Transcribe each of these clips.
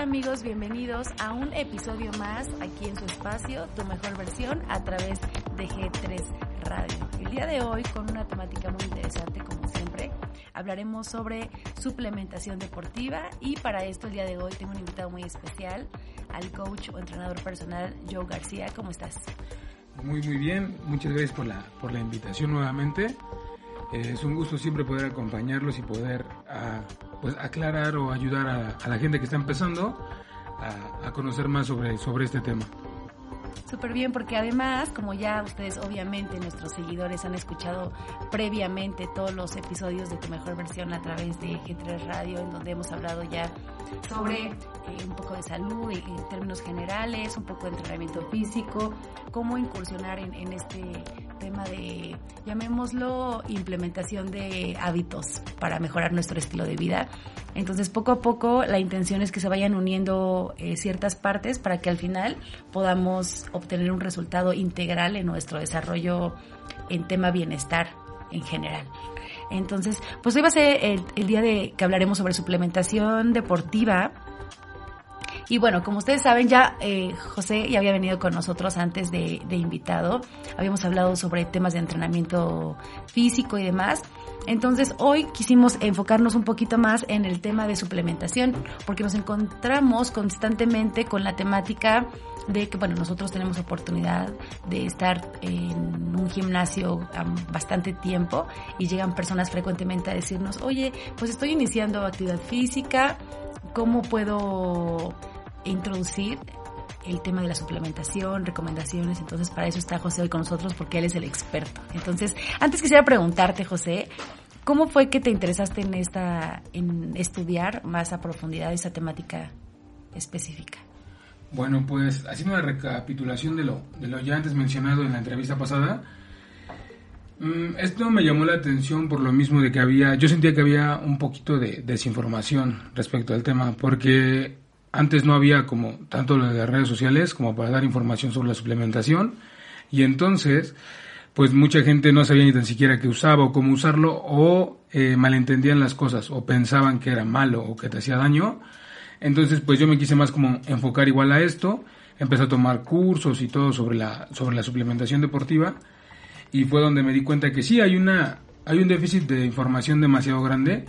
¿Qué tal amigos? Bienvenidos a un episodio más aquí en su espacio, tu mejor versión a través de G3 Radio. El día de hoy con una temática muy interesante como siempre, hablaremos sobre suplementación deportiva y para esto el día de hoy tengo un invitado muy especial, al coach o entrenador personal Joe García. ¿Cómo estás? Muy muy bien, muchas gracias por la, por la invitación nuevamente. Eh, es un gusto siempre poder acompañarlos y poder ah, pues, aclarar o ayudar a, la gente que está empezando a, a conocer más sobre, sobre este tema. Súper bien, porque además, como ya ustedes obviamente, nuestros seguidores han escuchado previamente todos los episodios de Tu Mejor Versión a través de G3 Radio, en donde hemos hablado ya sobre eh, un poco de salud en términos generales, un poco de entrenamiento físico, cómo incursionar en, en este tema de, llamémoslo, implementación de hábitos para mejorar nuestro estilo de vida. Entonces, poco a poco, la intención es que se vayan uniendo eh, ciertas partes para que al final podamos obtener un resultado integral en nuestro desarrollo en tema bienestar en general. Entonces, pues hoy va a ser el, día de que hablaremos sobre suplementación deportiva. Y bueno, como ustedes saben, ya eh, José ya había venido con nosotros antes de, de invitado. Habíamos hablado sobre temas de entrenamiento físico y demás. Entonces hoy quisimos enfocarnos un poquito más en el tema de suplementación, porque nos encontramos constantemente con la temática de que, bueno, nosotros tenemos oportunidad de estar en un gimnasio bastante tiempo y llegan personas frecuentemente a decirnos, oye, pues estoy iniciando actividad física, ¿cómo puedo introducir el tema de la suplementación, recomendaciones. Entonces, para eso está José hoy con nosotros porque él es el experto. Entonces, antes quisiera preguntarte, José, ¿cómo fue que te interesaste en esta en estudiar más a profundidad esa temática específica? Bueno, pues haciendo una recapitulación de lo, de lo ya antes mencionado en la entrevista pasada, mm, esto me llamó la atención por lo mismo de que había, yo sentía que había un poquito de desinformación respecto al tema, porque antes no había como tanto lo de redes sociales como para dar información sobre la suplementación, y entonces, pues mucha gente no sabía ni tan siquiera qué usaba o cómo usarlo, o eh, malentendían las cosas, o pensaban que era malo o que te hacía daño, entonces, pues yo me quise más como enfocar igual a esto, empecé a tomar cursos y todo sobre la, sobre la suplementación deportiva y fue donde me di cuenta que sí hay una, hay un déficit de información demasiado grande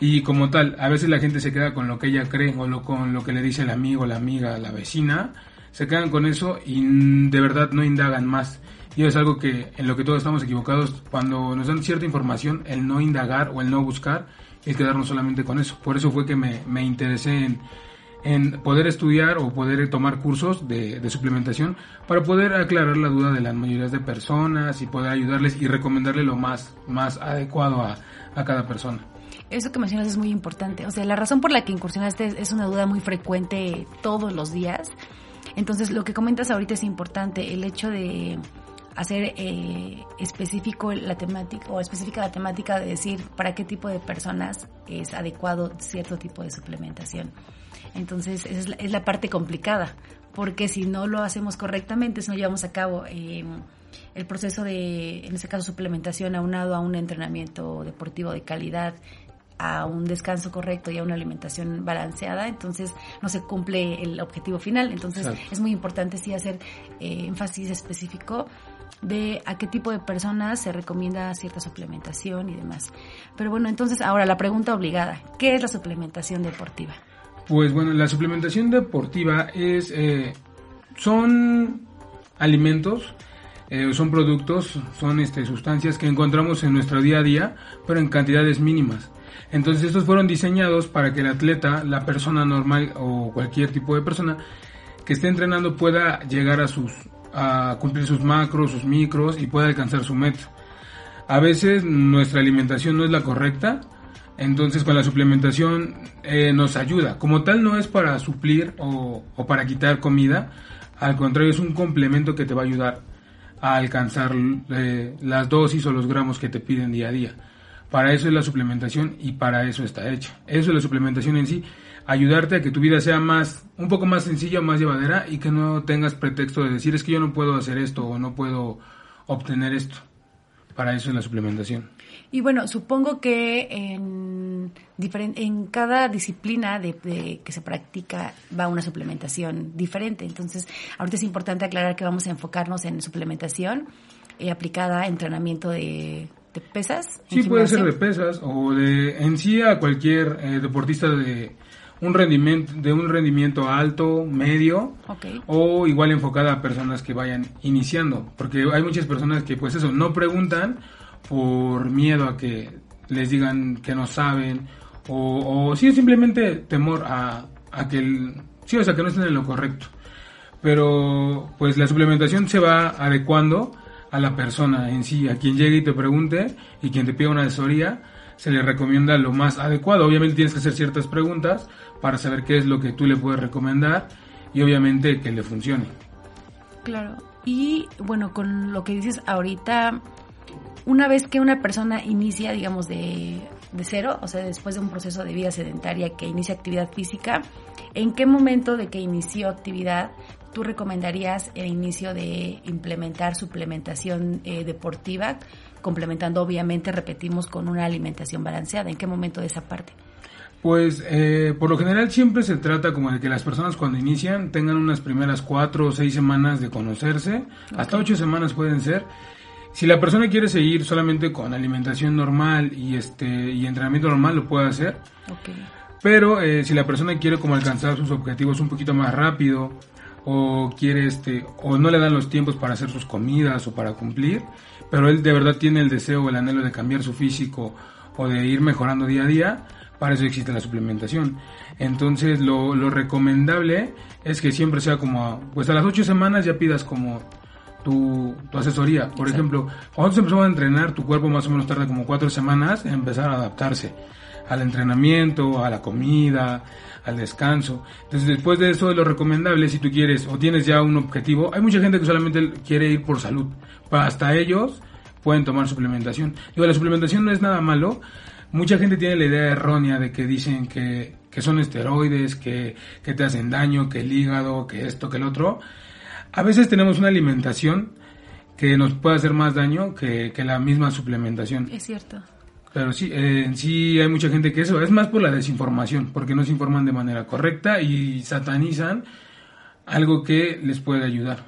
y como tal, a veces la gente se queda con lo que ella cree o lo, con lo que le dice el amigo, la amiga, la vecina, se quedan con eso y de verdad no indagan más. Y es algo que en lo que todos estamos equivocados, cuando nos dan cierta información, el no indagar o el no buscar y quedarnos solamente con eso. Por eso fue que me, me interesé en, en, poder estudiar o poder tomar cursos de, de, suplementación para poder aclarar la duda de las mayorías de personas y poder ayudarles y recomendarle lo más, más adecuado a, a cada persona. Eso que mencionas es muy importante. O sea, la razón por la que incursionaste es una duda muy frecuente todos los días. Entonces, lo que comentas ahorita es importante. El hecho de hacer eh, específico la temática o específica la temática de decir para qué tipo de personas es adecuado cierto tipo de suplementación. Entonces, esa es la, es la parte complicada, porque si no lo hacemos correctamente, si no llevamos a cabo eh, el proceso de, en este caso, suplementación aunado a un entrenamiento deportivo de calidad, a un descanso correcto y a una alimentación balanceada, entonces no se cumple el objetivo final. Entonces es muy importante sí hacer eh, énfasis específico de a qué tipo de personas se recomienda cierta suplementación y demás. Pero bueno, entonces ahora la pregunta obligada, ¿qué es la suplementación deportiva? Pues bueno, la suplementación deportiva es, eh, son alimentos, eh, son productos, son este, sustancias que encontramos en nuestro día a día, pero en cantidades mínimas. Entonces estos fueron diseñados para que el atleta, la persona normal o cualquier tipo de persona que esté entrenando pueda llegar a sus a cumplir sus macros, sus micros y pueda alcanzar su meta. A veces nuestra alimentación no es la correcta, entonces con la suplementación eh, nos ayuda. Como tal no es para suplir o, o, para quitar comida, al contrario es un complemento que te va a ayudar a alcanzar eh, las dosis o los gramos que te piden día a día. Para eso es la suplementación y para eso está hecha. Eso es la suplementación en sí ayudarte a que tu vida sea más, un poco más sencilla, más llevadera y que no tengas pretexto de decir es que yo no puedo hacer esto o no puedo obtener esto. para eso es la suplementación. Y bueno, supongo que en, en cada disciplina de, que se practica va una suplementación diferente. Entonces, ahorita es importante aclarar que vamos a enfocarnos en suplementación eh, aplicada a entrenamiento de, pesas. Sí, puede ser de pesas o de en sí a cualquier eh, deportista de un rendimiento de un rendimiento alto, medio o igual enfocada a personas que vayan iniciando, porque hay muchas personas que pues eso no preguntan por miedo a que les digan que no saben o, o sí simplemente temor a, a que el, sí, o sea, que no estén en lo correcto. Pero pues la suplementación se va adecuando a la persona en sí, a quien llegue y te pregunte y quien te pida una asesoría, se le recomienda lo más adecuado. Obviamente tienes que hacer ciertas preguntas para saber qué es lo que tú le puedes recomendar y obviamente que le funcione. Claro. Y bueno, con lo que dices ahorita, una vez que una persona inicia, digamos, de, de cero, o sea, después de un proceso de vida sedentaria que inicia actividad física, ¿en qué momento de que inició actividad tú recomendarías el inicio de implementar suplementación eh, deportiva, complementando obviamente, repetimos, con una alimentación balanceada? ¿En qué momento de esa parte? Pues eh, por lo general siempre se trata como de que las personas cuando inician tengan unas primeras cuatro o seis semanas de conocerse, hasta ocho semanas pueden ser, si la persona quiere seguir solamente con alimentación normal y este y entrenamiento normal lo puede hacer. Pero eh, si la persona quiere como alcanzar sus objetivos un poquito más rápido o quiere este o no le dan los tiempos para hacer sus comidas o para cumplir, pero él de verdad tiene el deseo o el anhelo de cambiar su físico o de ir mejorando día a día, para eso existe la suplementación. Entonces lo, lo recomendable es que siempre sea como, pues a las ocho semanas ya pidas como tu, asesoría. Por ejemplo, cuando se empezó a entrenar, tu cuerpo más o menos tarda como cuatro semanas en empezar a adaptarse al entrenamiento, a la comida, al descanso. Entonces, después de eso, lo recomendable, si tú quieres o tienes ya un objetivo, hay mucha gente que solamente quiere ir por salud. Hasta ellos pueden tomar suplementación. Digo, la suplementación no es nada malo. Mucha gente tiene la idea errónea de que dicen que, que son esteroides, que, que te hacen daño, que el hígado, que esto, que el otro. A veces tenemos una alimentación que nos puede hacer más daño que, la misma suplementación. Es cierto. Pero sí, eh, sí hay mucha gente que eso es más por la desinformación, porque no se informan de manera correcta y satanizan algo que les puede ayudar.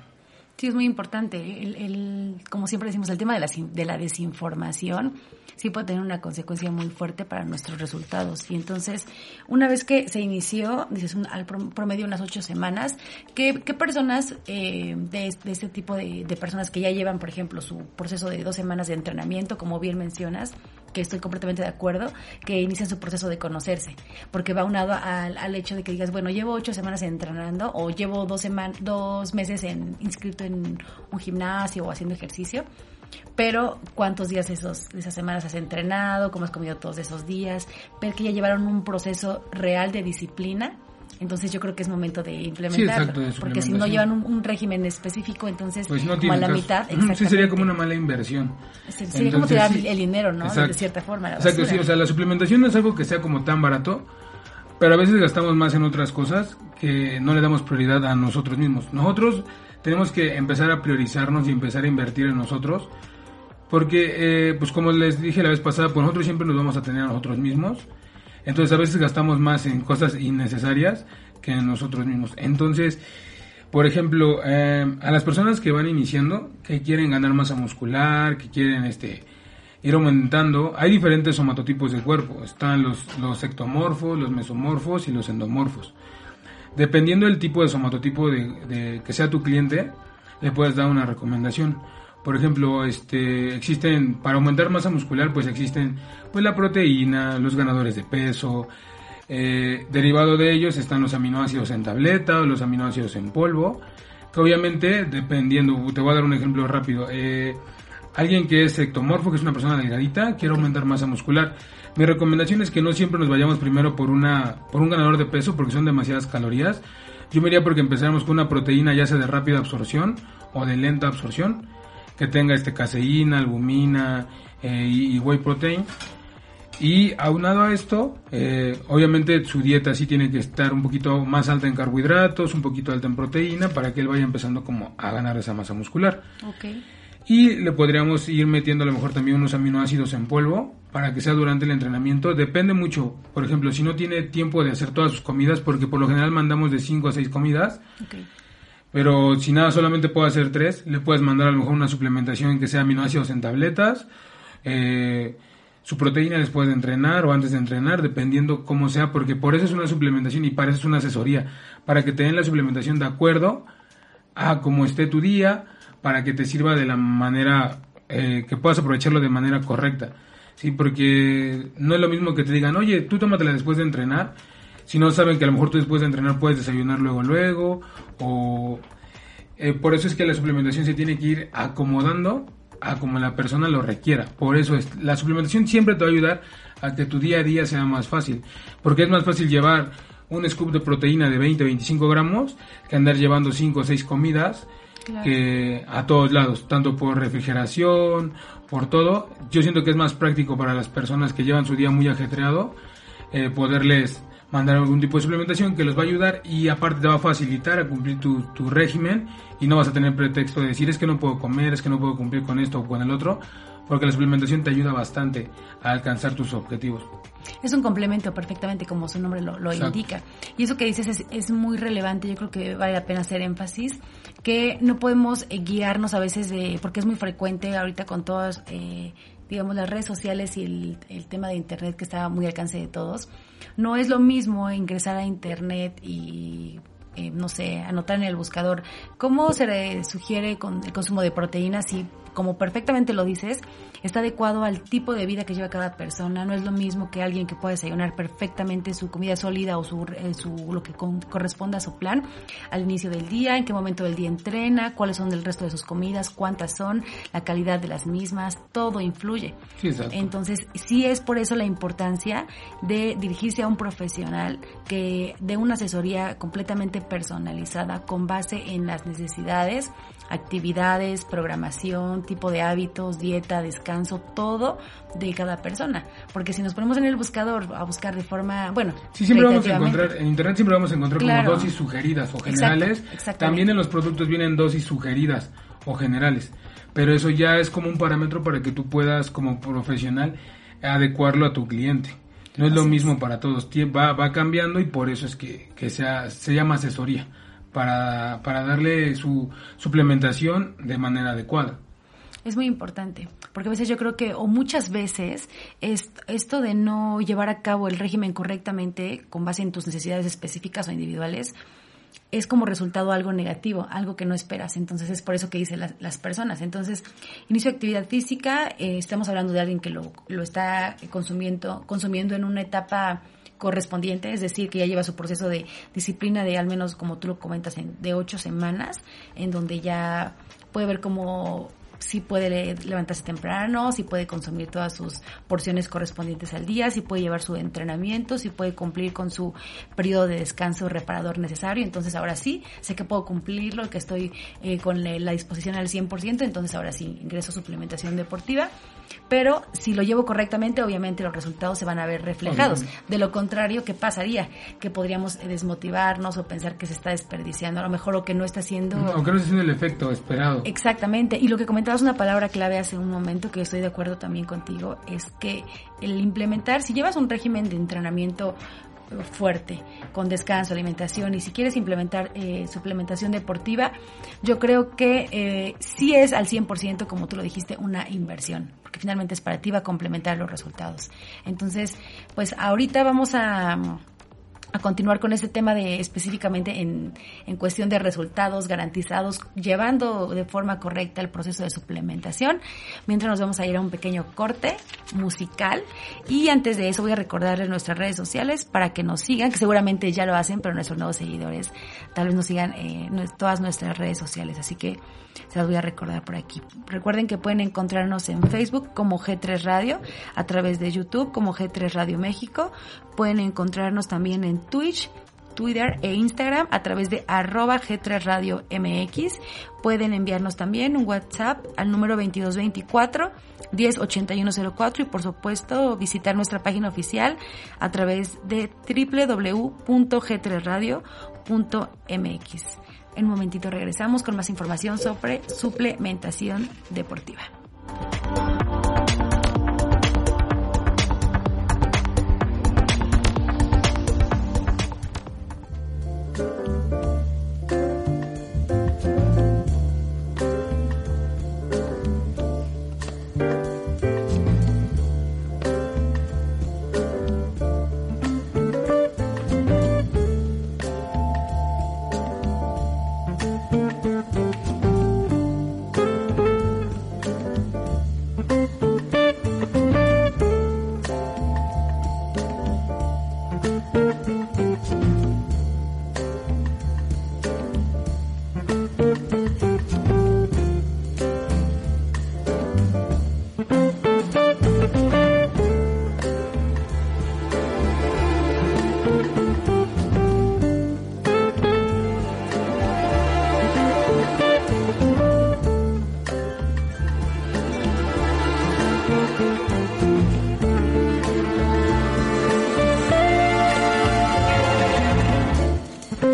Sí, es muy importante. El, como siempre decimos, el tema de la, de la desinformación sí puede tener una consecuencia muy fuerte para nuestros resultados. Y entonces, una vez que se inició, dices, al promedio unas ocho semanas, ¿qué, personas eh, de, este tipo de, personas que ya llevan, por ejemplo, su proceso de dos semanas de entrenamiento, como bien mencionas, que estoy completamente de acuerdo, que inician su proceso de conocerse, porque va unado al, al hecho de que digas, bueno, llevo ocho semanas entrenando o llevo dos, dos meses en, inscrito en un gimnasio o haciendo ejercicio, pero cuántos días esos, de esas semanas has entrenado, cómo has comido todos esos días, ver que ya llevaron un proceso real de disciplina. Entonces yo creo que es momento de implementarlo. porque si no llevan un, régimen específico, entonces pues no como a la mitad. Sí, sería como una mala inversión. Sería como tirar el dinero, ¿no? De cierta forma. exacto, sí. O sea, la suplementación no es algo que sea como tan barato, pero a veces gastamos más en otras cosas que no le damos prioridad a nosotros mismos. Nosotros tenemos que empezar a priorizarnos y empezar a invertir en nosotros. Porque, eh, pues como les dije la vez pasada, pues nosotros siempre nos vamos a tener a nosotros mismos. Entonces a veces gastamos más en cosas innecesarias que en nosotros mismos. Entonces, por ejemplo, eh, a las personas que van iniciando, que quieren ganar masa muscular, que quieren este ir aumentando, hay diferentes somatotipos de cuerpo. Están los, los ectomorfos, los mesomorfos y los endomorfos. Dependiendo del tipo de somatotipo de, que sea tu cliente, le puedes dar una recomendación. Por ejemplo, este, existen, para aumentar masa muscular, pues existen pues la proteína, los ganadores de peso, eh, derivado de ellos están los aminoácidos en tableta los aminoácidos en polvo, que obviamente, dependiendo, te voy a dar un ejemplo rápido, eh, alguien que es ectomorfo, que es una persona delgadita, quiere aumentar masa muscular, mi recomendación es que no siempre nos vayamos primero por una por un ganador de peso porque son demasiadas calorías. Yo me iría porque empezáramos con una proteína ya sea de rápida absorción o de lenta absorción, que tenga este caseína, albumina eh, y, whey protein. Y aunado a esto, eh, obviamente su dieta sí tiene que estar un poquito más alta en carbohidratos, un poquito alta en proteína, para que él vaya empezando como a ganar esa masa muscular. Okay. Y le podríamos ir metiendo a lo mejor también unos aminoácidos en polvo para que sea durante el entrenamiento. Depende mucho, por ejemplo, si no tiene tiempo de hacer todas sus comidas, porque por lo general mandamos de 5 a 6 comidas. Pero si nada, solamente puede hacer 3, le puedes mandar a lo mejor una suplementación que sea aminoácidos en tabletas. Eh, su proteína después de entrenar o antes de entrenar, dependiendo cómo sea, porque por eso es una suplementación y para eso es una asesoría, para que te den la suplementación de acuerdo a cómo esté tu día, para que te sirva de la manera eh, que puedas aprovecharlo de manera correcta. Sí, porque no es lo mismo que te digan, oye, tú tómatela después de entrenar, si no saben que a lo mejor tú después de entrenar puedes desayunar luego, luego, o... Eh, por eso es que la suplementación se tiene que ir acomodando a como la persona lo requiera. Por eso es, la suplementación siempre te va a ayudar a que tu día a día sea más fácil. Porque es más fácil llevar un scoop de proteína de 20, 25 gramos que andar llevando 5 o 6 comidas que a todos lados, tanto por refrigeración, por todo. Yo siento que es más práctico para las personas que llevan su día muy ajetreado eh, poderles mandar algún tipo de suplementación que les va a ayudar y aparte te va a facilitar a cumplir tu, tu, régimen y no vas a tener pretexto de decir es que no puedo comer, es que no puedo cumplir con esto o con el otro, porque la suplementación te ayuda bastante a alcanzar tus objetivos. Es un complemento perfectamente como su nombre lo, lo indica. Y eso que dices es, es, muy relevante, yo creo que vale la pena hacer énfasis, que no podemos eh, guiarnos a veces de, porque es muy frecuente ahorita con todas, eh, digamos, las redes sociales y el, tema de Internet que está muy al alcance de todos, no es lo mismo ingresar a Internet y eh, no sé, anotar en el buscador cómo se sugiere con el consumo de proteínas y como perfectamente lo dices, está adecuado al tipo de vida que lleva cada persona. No es lo mismo que alguien que puede desayunar perfectamente su comida sólida o su, eh, su lo que corresponda a su plan al inicio del día, en qué momento del día entrena, cuáles son el resto de sus comidas, cuántas son, la calidad de las mismas, todo influye. Entonces, sí es por eso la importancia de dirigirse a un profesional que dé una asesoría completamente personalizada con base en las necesidades actividades, programación, tipo de hábitos, dieta, descanso, todo de cada persona. Porque si nos ponemos en el buscador a buscar de forma, bueno, sí, siempre vamos a encontrar, en internet siempre vamos a encontrar como dosis sugeridas o generales. También en los productos vienen dosis sugeridas o generales. Pero eso ya es como un parámetro para que tú puedas, como profesional, adecuarlo a tu cliente. No es lo mismo para todos, va, va cambiando y por eso es que, que sea, se llama asesoría para, para darle su suplementación de manera adecuada. Es muy importante, porque a veces yo creo que, o muchas veces, es, esto de no llevar a cabo el régimen correctamente con base en tus necesidades específicas o individuales, es como resultado algo negativo, algo que no esperas. Entonces es por eso que dicen las, personas. Entonces, inicio de actividad física, eh, estamos hablando de alguien que lo, lo está consumiendo, consumiendo en una etapa correspondiente, es decir, que ya lleva su proceso de disciplina de al menos, como tú lo comentas, en, de ocho semanas, en donde ya puede ver cómo si puede levantarse temprano, si puede consumir todas sus porciones correspondientes al día, si puede llevar su entrenamiento, si puede cumplir con su periodo de descanso reparador necesario. Entonces ahora sí, sé que puedo cumplirlo, que estoy eh, con la disposición al 100%, entonces ahora sí ingreso suplementación deportiva. Pero si lo llevo correctamente, obviamente los resultados se van a ver reflejados. De lo contrario, ¿qué pasaría? Que podríamos desmotivarnos o pensar que se está desperdiciando, a lo mejor o que no está haciendo... O que no está haciendo el efecto esperado. Exactamente. Y lo que comenta una palabra clave hace un momento que estoy de acuerdo también contigo, es que el implementar, si llevas un régimen de entrenamiento fuerte, con descanso, alimentación, y si quieres implementar eh, suplementación deportiva, yo creo que eh, sí es al 100%, como tú lo dijiste, una inversión, porque finalmente es para ti, va a complementar los resultados. Entonces, pues ahorita vamos a a continuar con este tema de específicamente en, en, cuestión de resultados garantizados, llevando de forma correcta el proceso de suplementación. Mientras nos vamos a ir a un pequeño corte musical y antes de eso voy a recordarles nuestras redes sociales para que nos sigan, que seguramente ya lo hacen, pero nuestros nuevos seguidores tal vez nos sigan en eh, todas nuestras redes sociales. Así que se las voy a recordar por aquí. Recuerden que pueden encontrarnos en Facebook como G3 Radio, a través de YouTube como G3 Radio México. Pueden encontrarnos también en Twitch, Twitter e Instagram a través de arroba G3 Radio MX. Pueden enviarnos también un WhatsApp al número 2224 108104 y por supuesto visitar nuestra página oficial a través de www.g3radio.mx. En un momentito regresamos con más información sobre suplementación deportiva.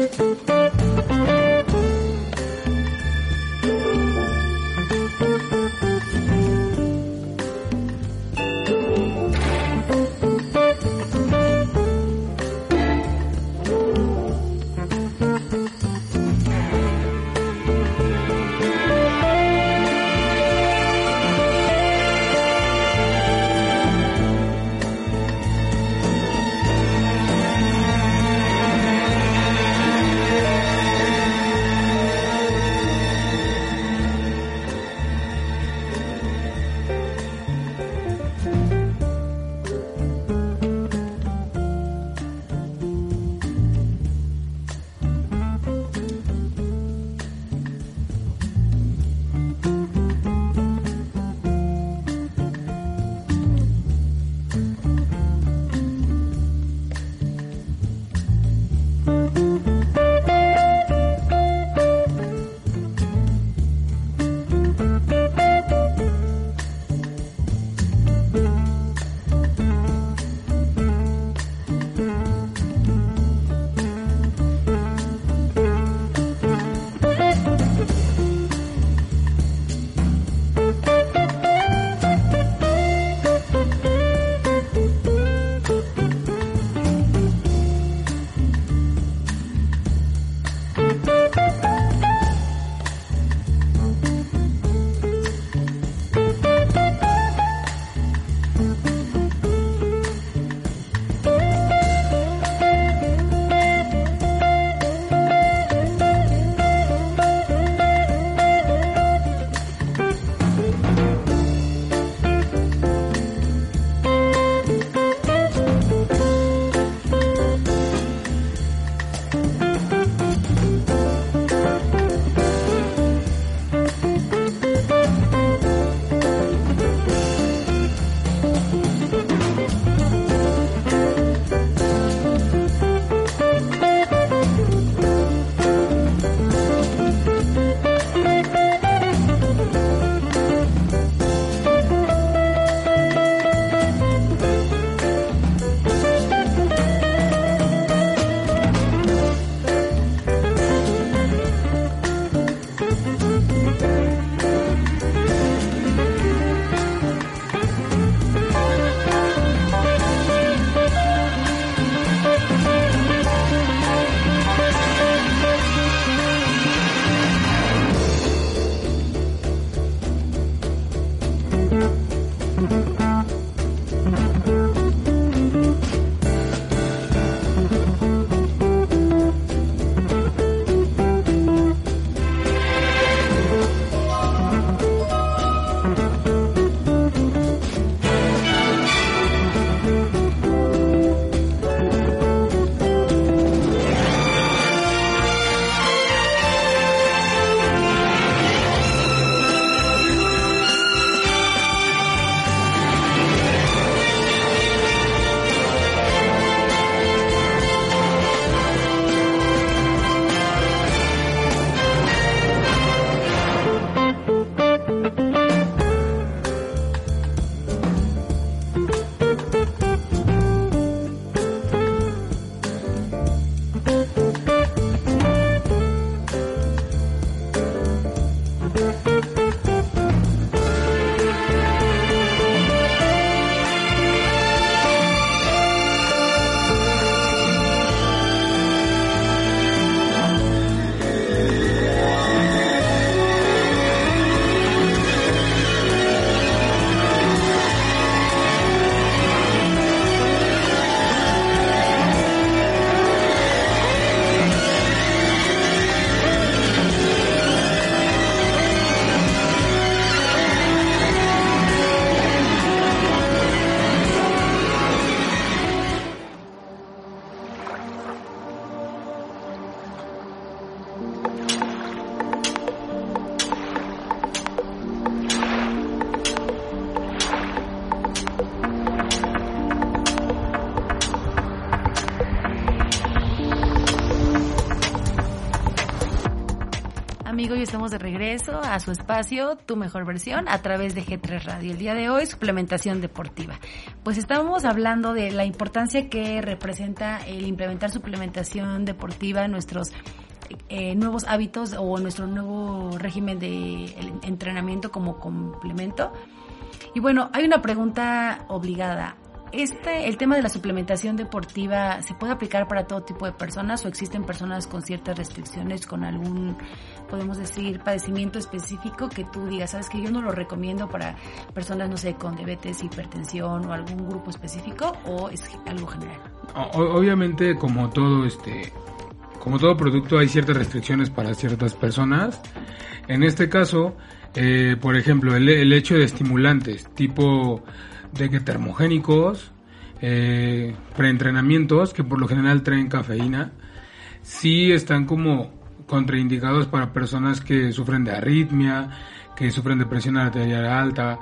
Thank you. A su espacio, tu mejor versión, a través de G3 Radio. El día de hoy, suplementación deportiva. Pues estábamos hablando de la importancia que representa el implementar suplementación deportiva en nuestros eh, nuevos hábitos o nuestro nuevo régimen de entrenamiento como complemento. Y bueno, hay una pregunta obligada este, el tema de la suplementación deportiva, ¿se puede aplicar para todo tipo de personas o existen personas con ciertas restricciones, con algún, podemos decir, padecimiento específico que tú digas, sabes que yo no lo recomiendo para personas, no sé, con diabetes, hipertensión o algún grupo específico o es algo general? Obviamente, como todo este, como todo producto, hay ciertas restricciones para ciertas personas. En este caso, eh, por ejemplo, el, hecho de estimulantes tipo de que termogénicos, eh, preentrenamientos, que por lo general traen cafeína, sí están como contraindicados para personas que sufren de arritmia, que sufren de presión arterial alta,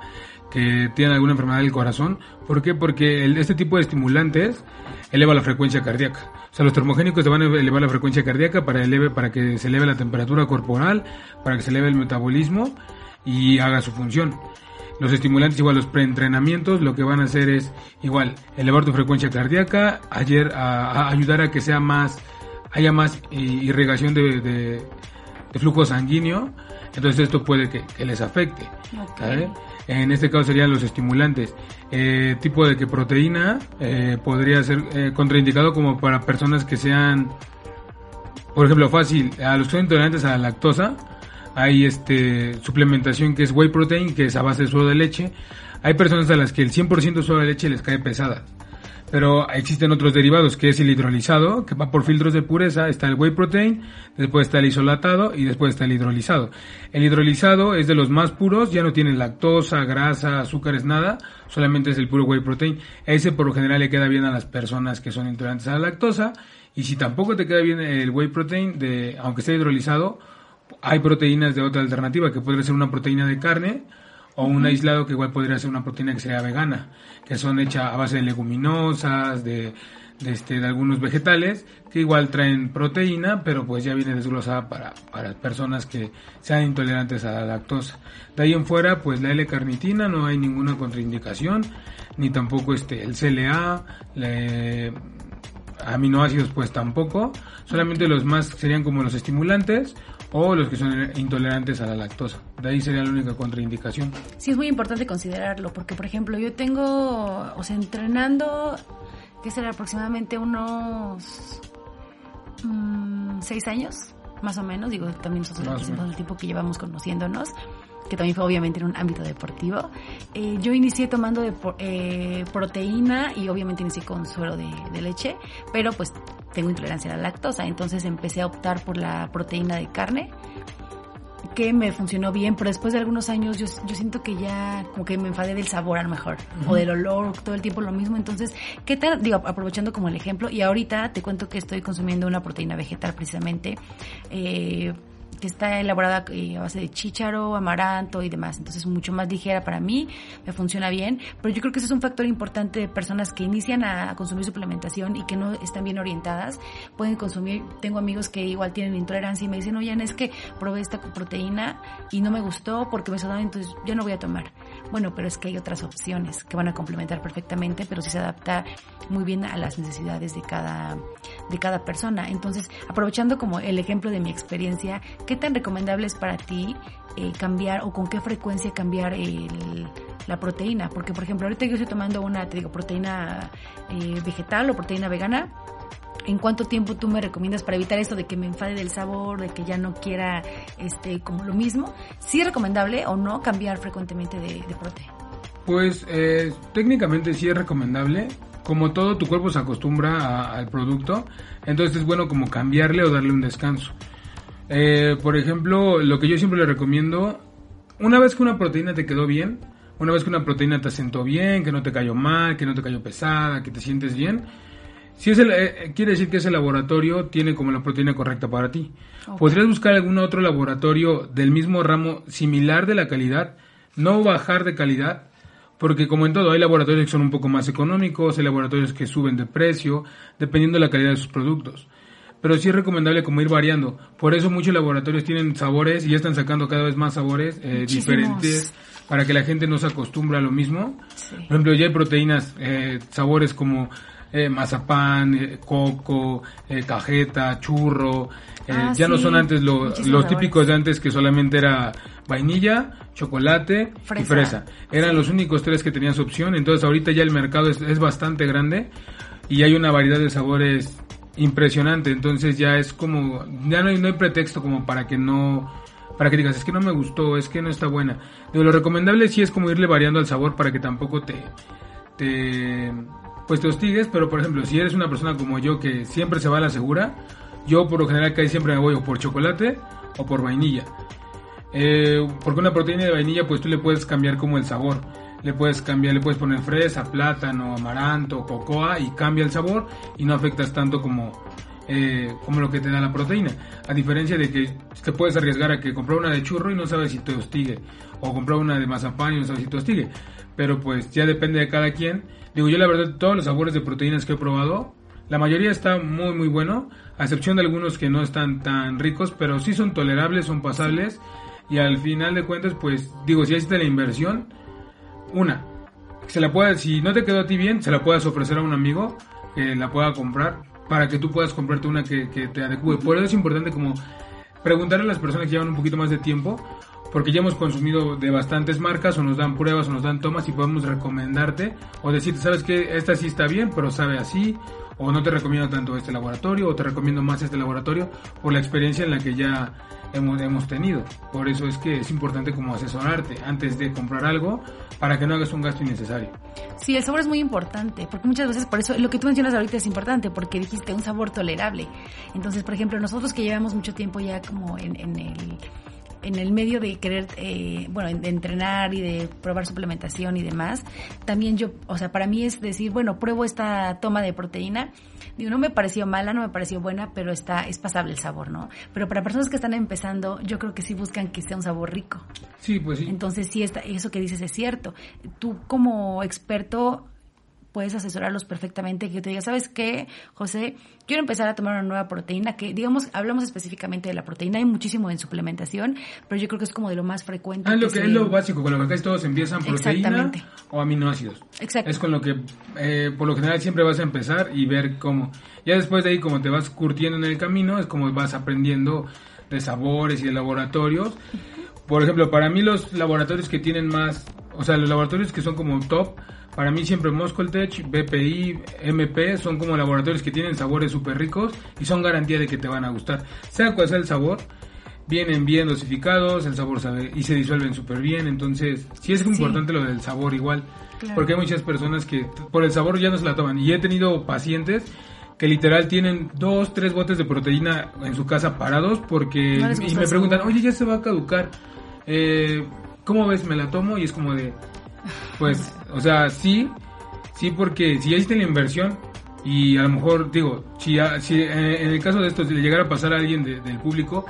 que tienen alguna enfermedad del corazón. ¿Por qué? Porque este tipo de estimulantes eleva la frecuencia cardíaca. O sea, los termogénicos te van a elevar la frecuencia cardíaca para, eleve, para que se eleve la temperatura corporal, para que se eleve el metabolismo y haga su función. Los estimulantes, igual los preentrenamientos, lo que van a hacer es igual elevar tu frecuencia cardíaca, ayer, a, ayudar a que sea más, haya más irrigación de, flujo sanguíneo. Entonces esto puede que, les afecte. En este caso serían los estimulantes. Eh, tipo de que proteína eh, podría ser eh, contraindicado como para personas que sean, por ejemplo, fácil, a los que son intolerantes a la lactosa hay este suplementación que es whey protein, que es a base de suero de leche. Hay personas a las que el 100% de suero de leche les cae pesada. Pero existen otros derivados, que es el hidrolizado, que va por filtros de pureza, está el whey protein, después está el isolatado y después está el hidrolizado. El hidrolizado es de los más puros, ya no tiene lactosa, grasa, azúcares, nada, solamente es el puro whey protein. Ese por lo general le queda bien a las personas que son intolerantes a la lactosa. Y si tampoco te queda bien el whey protein, de, aunque esté hidrolizado, hay proteínas de otra alternativa, que podría ser una proteína de carne o un aislado que igual podría ser una proteína que sea vegana, que son hechas a base de leguminosas, de, este, de algunos vegetales, que igual traen proteína, pero pues ya viene desglosada para, para personas que sean intolerantes a la lactosa. De ahí en fuera, pues la L-carnitina no hay ninguna contraindicación, ni tampoco este, el CLA, aminoácidos pues tampoco, solamente los más serían como los estimulantes o los que son intolerantes a la lactosa. De ahí sería la única contraindicación. Sí, es muy importante considerarlo, porque por ejemplo yo tengo, o sea, entrenando, que será aproximadamente unos mmm, seis años, más o menos, digo, también son el tiempo que llevamos conociéndonos que también fue obviamente en un ámbito deportivo. Eh, yo inicié tomando de, eh, proteína y obviamente inicié con suero de, de, leche, pero pues tengo intolerancia a la lactosa, entonces empecé a optar por la proteína de carne que me funcionó bien, pero después de algunos años yo, yo siento que ya como que me enfadé del sabor a lo mejor, o del olor, todo el tiempo lo mismo, entonces, ¿qué tal? Digo, aprovechando como el ejemplo, y ahorita te cuento que estoy consumiendo una proteína vegetal precisamente, eh, que está elaborada eh, a base de chícharo, amaranto y demás. Entonces es mucho más ligera para mí, me funciona bien. Pero yo creo que ese es un factor importante de personas que inician a, consumir suplementación y que no están bien orientadas. Pueden consumir, tengo amigos que igual tienen intolerancia y me dicen, oye, es que probé esta proteína y no me gustó porque me sonaba, entonces ya no voy a tomar. Bueno, pero es que hay otras opciones que van a complementar perfectamente, pero si se adapta muy bien a las necesidades de cada, de cada persona. Entonces, aprovechando como el ejemplo de mi experiencia, ¿qué tan recomendable es para ti eh, cambiar o con qué frecuencia cambiar la proteína? Porque, por ejemplo, ahorita yo estoy tomando una, te digo, proteína eh, vegetal o proteína vegana. ¿En cuánto tiempo tú me recomiendas para evitar esto de que me enfade del sabor, de que ya no quiera este como lo mismo? ¿Sí es recomendable o no cambiar frecuentemente de, proteína? Pues eh, técnicamente sí es recomendable. Como todo, tu cuerpo se acostumbra al producto, entonces es bueno como cambiarle o darle un descanso. Eh, por ejemplo, lo que yo siempre le recomiendo, una vez que una proteína te quedó bien, una vez que una proteína te sentó bien, que no te cayó mal, que no te cayó pesada, que te sientes bien, si es el, eh, quiere decir que ese laboratorio tiene como la proteína correcta para ti. Podrías buscar algún otro laboratorio del mismo ramo similar de la calidad, no bajar de calidad, porque como en todo hay laboratorios que son un poco más económicos, hay laboratorios que suben de precio, dependiendo de la calidad de sus productos. Pero sí es recomendable como ir variando. Por eso muchos laboratorios tienen sabores y ya están sacando cada vez más sabores eh, diferentes para que la gente no se acostumbre a lo mismo. Por ejemplo, ya hay proteínas, eh, sabores como eh, mazapán, eh, coco, cajeta, churro. Ah, ya no son antes lo- los sabores. típicos de antes que solamente era vainilla, chocolate y Fresa. fresa. Eran los únicos tres que tenían su opción. Entonces ahorita ya el mercado es, es bastante grande y hay una variedad de sabores impresionante. Entonces ya es como, ya no hay, no hay pretexto como para que no, para que digas, es que no me gustó, es que no está buena. Digo, lo recomendable sí es como irle variando al sabor para que tampoco te, pues te hostigues. Pero por ejemplo, si eres una persona como yo que siempre se va a la segura, yo por lo general casi siempre me voy o por chocolate o por vainilla. Eh, porque una proteína de vainilla, pues tú le puedes cambiar como el sabor. Le puedes cambiar, le puedes poner fresa, plátano, amaranto, cocoa y cambia el sabor y no afectas tanto como, eh, como lo que te da la proteína. A diferencia de que te puedes arriesgar a que comprar una de churro y no sabes si te hostigue. O comprar una de mazapán y no sabes si te hostigue. Pero pues ya depende de cada quien. Digo, yo la verdad, todos los sabores de proteínas que he probado, la mayoría está muy muy bueno, a excepción de algunos que no están tan ricos, pero sí son tolerables, son pasables y al final de cuentas, pues digo, si hiciste la inversión, una, se la puedes, si no te quedó a ti bien, se la puedes ofrecer a un amigo que la pueda comprar para que tú puedas comprarte una que, que te adecue. Por eso es importante como preguntarle a las personas que llevan un poquito más de tiempo, porque ya hemos consumido de bastantes marcas o nos dan pruebas o nos dan tomas y podemos recomendarte o decirte, sabes que esta sí está bien, pero sabe así, o no te recomiendo tanto este laboratorio, o te recomiendo más este laboratorio por la experiencia en la que ya hemos, hemos tenido. Por eso es que es importante como asesorarte antes de comprar algo para que no hagas un gasto innecesario. Sí, el sabor es muy importante, porque muchas veces por eso lo que tú mencionas ahorita es importante, porque dijiste un sabor tolerable. Entonces, por ejemplo, nosotros que llevamos mucho tiempo ya como en, en el en el medio de querer, eh, bueno, de entrenar y de probar suplementación y demás, también yo, o sea, para mí es decir, bueno, pruebo esta toma de proteína, digo, no me pareció mala, no me pareció buena, pero está, es pasable el sabor, ¿no? Pero para personas que están empezando, yo creo que sí buscan que sea un sabor rico. Sí, pues sí. Entonces, sí, está, eso que dices es cierto. Tú como experto puedes asesorarlos perfectamente, que yo te diga, ¿sabes qué, José? Quiero empezar a tomar una nueva proteína, que digamos, hablamos específicamente de la proteína, hay muchísimo en suplementación, pero yo creo que es como de lo más frecuente. Ah, es lo que es lo básico, con lo que casi todos empiezan proteína o aminoácidos. Exacto. Es con lo que eh, por lo general siempre vas a empezar y ver cómo. Ya después de ahí, como te vas curtiendo en el camino, es como vas aprendiendo de sabores y de laboratorios. Por ejemplo, para mí los laboratorios que tienen más, o sea, los laboratorios que son como top, para mí siempre Moscoltech, BPI, MP son como laboratorios que tienen sabores súper ricos y son garantía de que te van a gustar. Sea cual sea el sabor, vienen bien dosificados, el sabor sabe y se disuelven súper bien, entonces sí es importante lo del sabor igual, Claro. porque hay muchas personas que por el sabor ya no se la toman. Y he tenido pacientes que literal tienen dos, tres botes de proteína en su casa parados porque No y me preguntan, oye ya se va a caducar, eh, ¿cómo ves? Me la tomo y es como de, pues, o sea, sí, sí porque si ya hiciste la inversión y a lo mejor digo, si, si eh, en el caso de esto si le llegara a pasar a alguien de- del público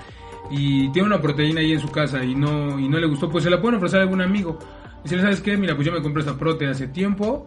y tiene una proteína ahí en su casa y no y no le gustó, pues se la pueden ofrecer a algún amigo. Y si le sabes qué, mira, pues yo me compré esta prote hace tiempo,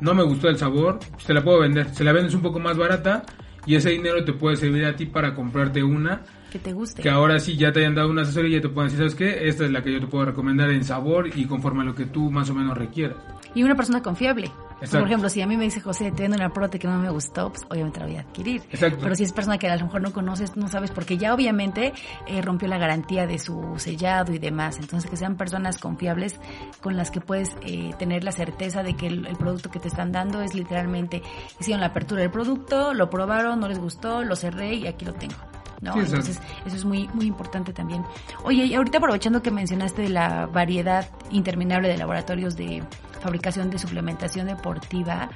no me gustó el sabor, pues te la puedo vender. Se la vendes un poco más barata y ese dinero te puede servir a ti para comprarte una que te guste. que ahora sí ya te hayan dado una asesoría y ya te pueden decir, ¿sabes qué? Esta es la que yo te puedo recomendar en sabor y conforme a lo que tú más o menos requieras. Y una persona confiable. Exacto. Por ejemplo, si a mí me dice José, te vendo una prote que no me gustó, pues obviamente la voy a adquirir. Exacto. Pero si es persona que a lo mejor no conoces, no sabes, porque ya obviamente eh, rompió la garantía de su sellado y demás. Entonces, que sean personas confiables con las que puedes eh, tener la certeza de que el, el producto que te están dando es literalmente, hicieron la apertura del producto, lo probaron, no les gustó, lo cerré y aquí lo tengo. ¿No? Sí. Entonces, eso es muy, muy importante también. Oye, y ahorita aprovechando que mencionaste la variedad interminable de laboratorios de fabricación de suplementación deportiva,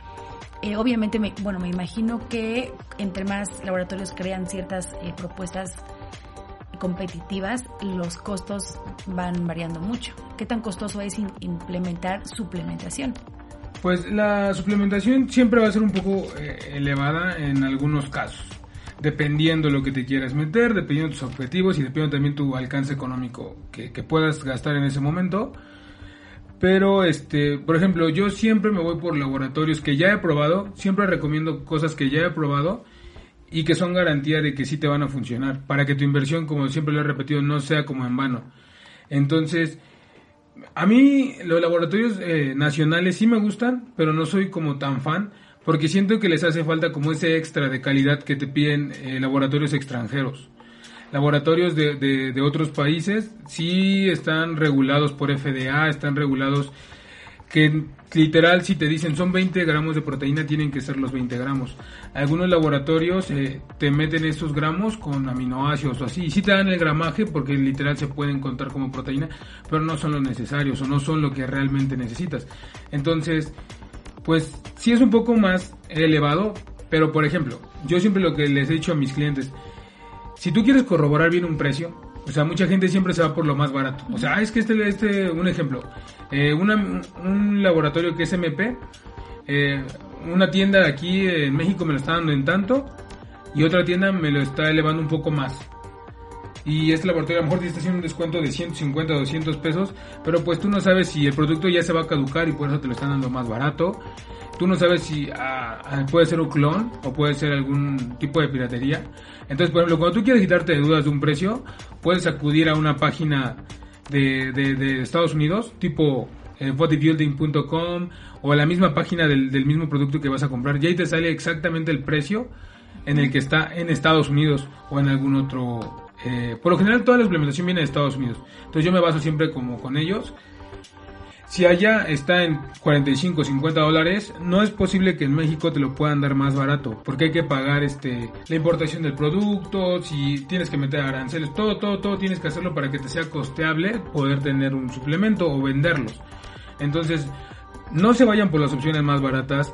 eh, obviamente, me, bueno, me imagino que entre más laboratorios crean ciertas eh, propuestas competitivas, los costos van variando mucho. ¿Qué tan costoso es implementar suplementación? Pues la suplementación siempre va a ser un poco eh, elevada en algunos casos, dependiendo lo que te quieras meter, dependiendo de tus objetivos y dependiendo también tu alcance económico que, que puedas gastar en ese momento. Pero, este, por ejemplo, yo siempre me voy por laboratorios que ya he probado, siempre recomiendo cosas que ya he probado y que son garantía de que sí te van a funcionar, para que tu inversión, como siempre lo he repetido, no sea como en vano. Entonces, a mí los laboratorios eh, nacionales sí me gustan, pero no soy como tan fan, porque siento que les hace falta como ese extra de calidad que te piden eh, laboratorios extranjeros. Laboratorios de, de, otros países sí están regulados por FDA, están regulados que literal si te dicen son 20 gramos de proteína tienen que ser los 20 gramos. Algunos laboratorios eh, te meten estos gramos con aminoácidos o así. Y sí te dan el gramaje porque literal se pueden contar como proteína, pero no son los necesarios o no son lo que realmente necesitas. Entonces, pues sí es un poco más elevado, pero por ejemplo, yo siempre lo que les he dicho a mis clientes, si tú quieres corroborar bien un precio, o sea, mucha gente siempre se va por lo más barato. O sea, es que este, este un ejemplo, eh, un laboratorio que es MP, eh, una tienda de aquí en México me lo está dando en tanto y otra tienda me lo está elevando un poco más. Y este laboratorio a lo mejor te está haciendo un descuento de 150 o 200 pesos, pero pues tú no sabes si el producto ya se va a caducar y por eso te lo están dando más barato. Tú no sabes si ah, ah, puede ser un clon o puede ser algún tipo de piratería. Entonces, por ejemplo, cuando tú quieres quitarte de dudas de un precio, puedes acudir a una página de, Estados Unidos, tipo eh, bodybuilding.com o la misma página del, del, mismo producto que vas a comprar. Y ahí te sale exactamente el precio en el que está en Estados Unidos o en algún otro. Eh, por lo general, toda la implementación viene de Estados Unidos. Entonces, yo me baso siempre como con ellos si allá está en 45, 50 dólares, no es posible que en México te lo puedan dar más barato, porque hay que pagar este la importación del producto, si tienes que meter aranceles, todo, todo, todo tienes que hacerlo para que te sea costeable poder tener un suplemento o venderlos. Entonces, no se vayan por las opciones más baratas,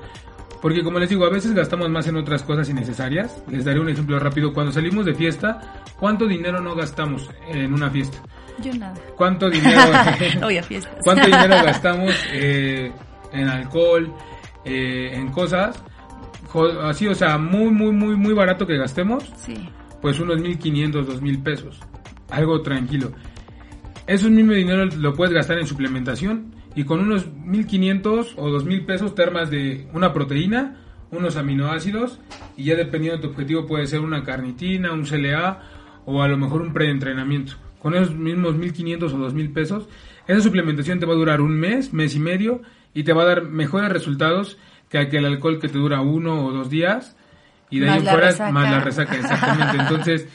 porque como les digo, a veces gastamos más en otras cosas innecesarias. Les daré un ejemplo rápido. Cuando salimos de fiesta, ¿cuánto dinero no gastamos en una fiesta? Yo nada. ¿Cuánto dinero, ¿cuánto dinero gastamos eh, en alcohol, eh, en cosas? Así, o sea, muy, muy, muy, muy barato que gastemos. Sí. Pues unos 1500, 2000 pesos. Algo tranquilo. Eso mismo dinero lo puedes gastar en suplementación y con unos 1500 o 2000 pesos te armas de una proteína, unos aminoácidos y ya dependiendo de tu objetivo puede ser una carnitina, un CLA o a lo mejor un preentrenamiento con esos mismos 1.500 o 2.000 pesos, esa suplementación te va a durar un mes, mes y medio, y te va a dar mejores resultados que aquel alcohol que te dura uno o dos días, y de ahí en fuera más la resaca, exactamente. Entonces,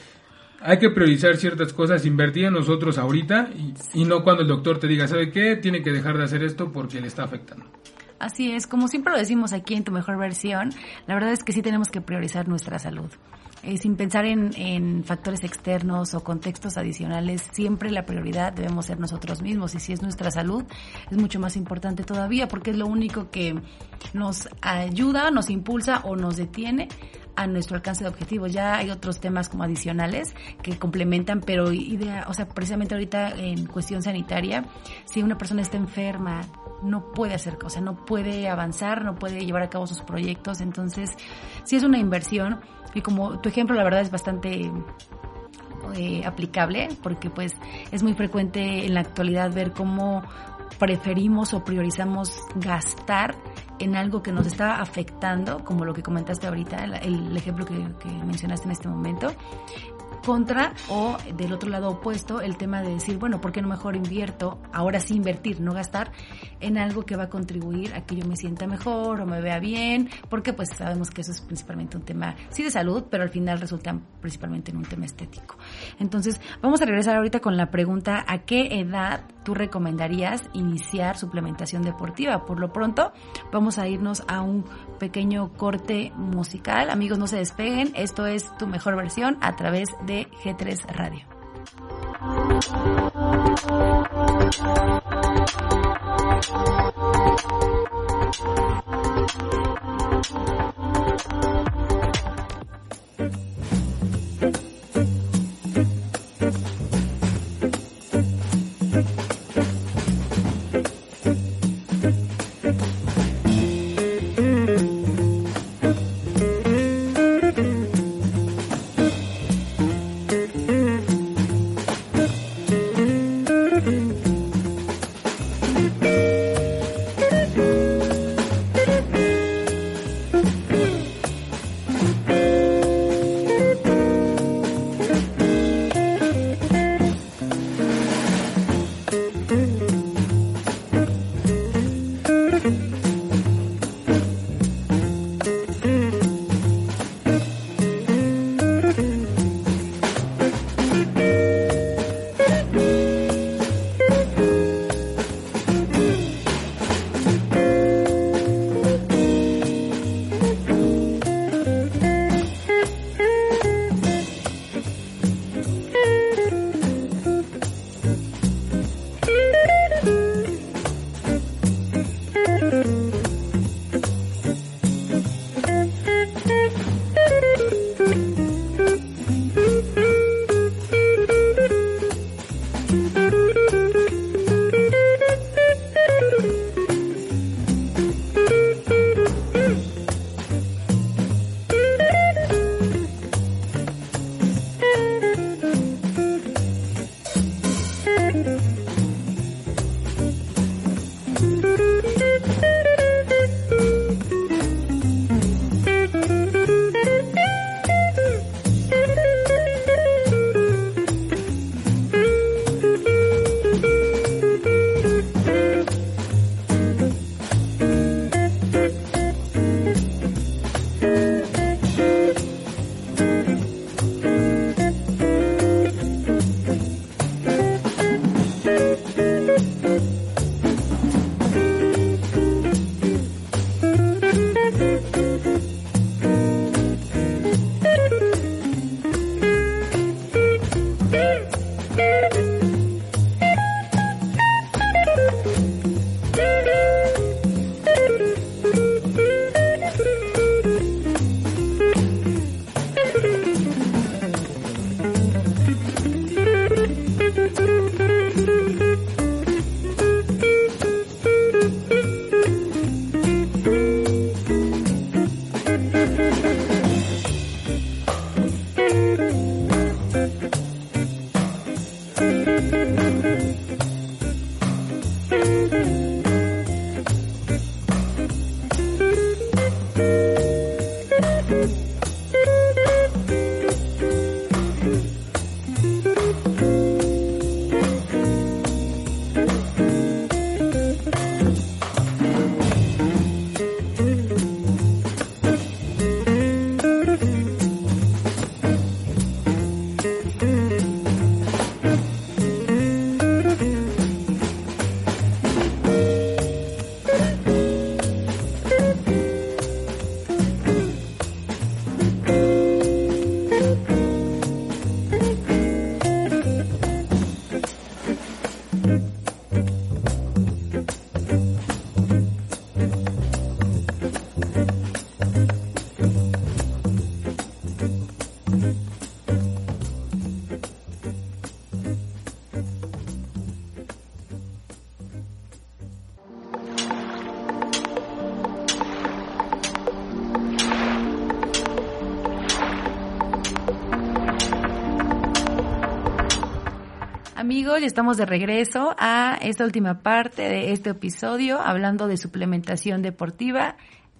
hay que priorizar ciertas cosas, invertir en nosotros ahorita y, no cuando el doctor te diga, ¿sabe qué? Tiene que dejar de hacer esto porque le está afectando. Así es, como siempre lo decimos aquí en tu mejor versión, la verdad es que sí tenemos que priorizar nuestra salud. Eh, sin pensar en, factores externos o contextos adicionales, siempre la prioridad debemos ser nosotros mismos y si es nuestra salud es mucho más importante todavía porque es lo único que nos ayuda, nos impulsa o nos detiene a nuestro alcance de objetivos. Ya hay otros temas como adicionales que complementan, pero idea, o sea, precisamente ahorita en cuestión sanitaria, si una persona está enferma, no puede hacer cosas, no puede avanzar, no puede llevar a cabo sus proyectos, entonces si es una inversión y como tu ejemplo la verdad es bastante eh, aplicable porque pues es muy frecuente en la actualidad ver cómo preferimos o priorizamos gastar en algo que nos está afectando, como lo que comentaste ahorita, el, ejemplo que, que, mencionaste en este momento, contra o del otro lado opuesto el tema de decir, bueno, ¿por qué no mejor invierto, ahora sí invertir, no gastar en algo que va a contribuir a que yo me sienta mejor o me vea bien? Porque pues sabemos que eso es principalmente un tema, sí de salud, pero al final resulta principalmente en un tema estético. Entonces, vamos a regresar ahorita con la pregunta, ¿a qué edad tú recomendarías iniciar suplementación deportiva? Por lo pronto, vamos a irnos a un pequeño corte musical. Amigos, no se despeguen. Esto es tu mejor versión a través de G3 Radio. Ya estamos de regreso a esta última parte de este episodio hablando de suplementación deportiva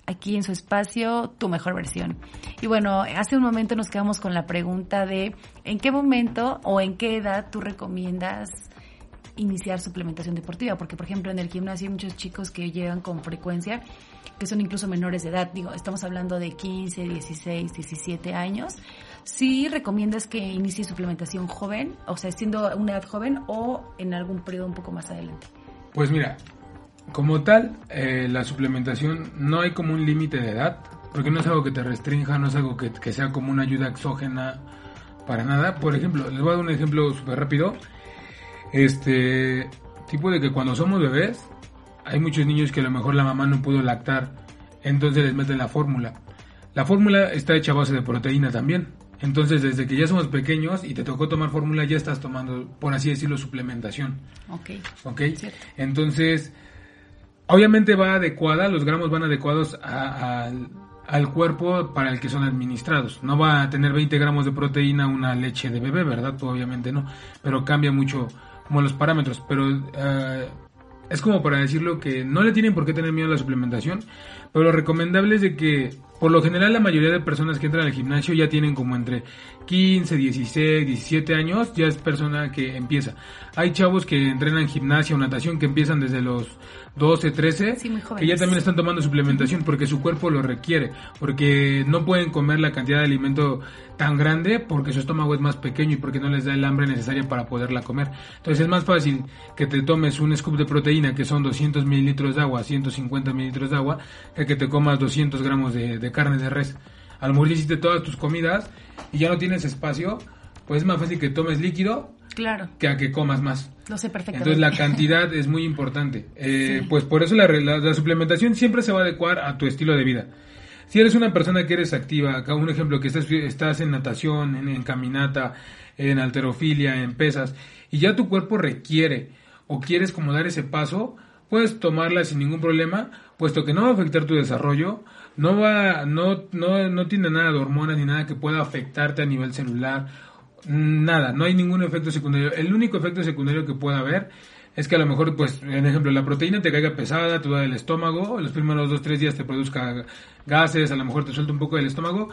aquí en su espacio Tu Mejor Versión. Y bueno, hace un momento nos quedamos con la pregunta de ¿en qué momento o en qué edad tú recomiendas iniciar suplementación deportiva? Porque, por ejemplo, en el gimnasio hay muchos chicos que llegan con frecuencia que son incluso menores de edad. Digo, estamos hablando de 15, 16, 17 años sí recomiendas que inicie suplementación joven, o sea, siendo una edad joven o en algún periodo un poco más adelante? Pues mira, como tal, eh, la suplementación no hay como un límite de edad, porque no es algo que te restrinja, no es algo que, que, sea como una ayuda exógena para nada. Por ejemplo, les voy a dar un ejemplo súper rápido. Este tipo de que cuando somos bebés, hay muchos niños que a lo mejor la mamá no pudo lactar, entonces les meten la fórmula. La fórmula está hecha a base de proteína también. Entonces, desde que ya somos pequeños y te tocó tomar fórmula, ya estás tomando, por así decirlo, suplementación. Ok. Ok. Entonces, obviamente va adecuada, los gramos van adecuados al cuerpo para el que son administrados. No va a tener 20 gramos de proteína una leche de bebé, ¿verdad? Pues, obviamente no. Pero cambia mucho como los parámetros. Pero eh, es como para decirlo que no le tienen por qué tener miedo a la suplementación. Pero lo recomendable es de que por lo general la mayoría de personas que entran al gimnasio ya tienen como entre 15, 16, 17 años, ya es persona que empieza. Hay chavos que entrenan gimnasia o natación que empiezan desde los 12, 13, que ya también están tomando suplementación porque su cuerpo lo requiere, porque no pueden comer la cantidad de alimento tan grande porque su estómago es más pequeño y porque no les da el hambre necesaria para poderla comer. Entonces es más fácil que te tomes un scoop de proteína que son 200 mililitros de agua, 150 mililitros de agua, que que te comas 200 gramos de, carne de res. A lo mejor hiciste todas tus comidas y ya no tienes espacio, pues es más fácil que tomes líquido Claro. Que a que comas más. Lo sé perfectamente. Entonces la cantidad es muy importante. Eh, Pues por eso la, la, suplementación siempre se va a adecuar a tu estilo de vida. Si eres una persona que eres activa, acá un ejemplo que estás, estás en natación, en, caminata, en alterofilia, en pesas, y ya tu cuerpo requiere o quieres como dar ese paso, puedes tomarla sin ningún problema, puesto que no va a afectar tu desarrollo, no va, no, no, no tiene nada de hormonas ni nada que pueda afectarte a nivel celular Nada, no hay ningún efecto secundario. El único efecto secundario que pueda haber es que a lo mejor, pues, en ejemplo, la proteína te caiga pesada, te duele el estómago, los primeros dos, tres días te produzca gases, a lo mejor te suelta un poco del estómago,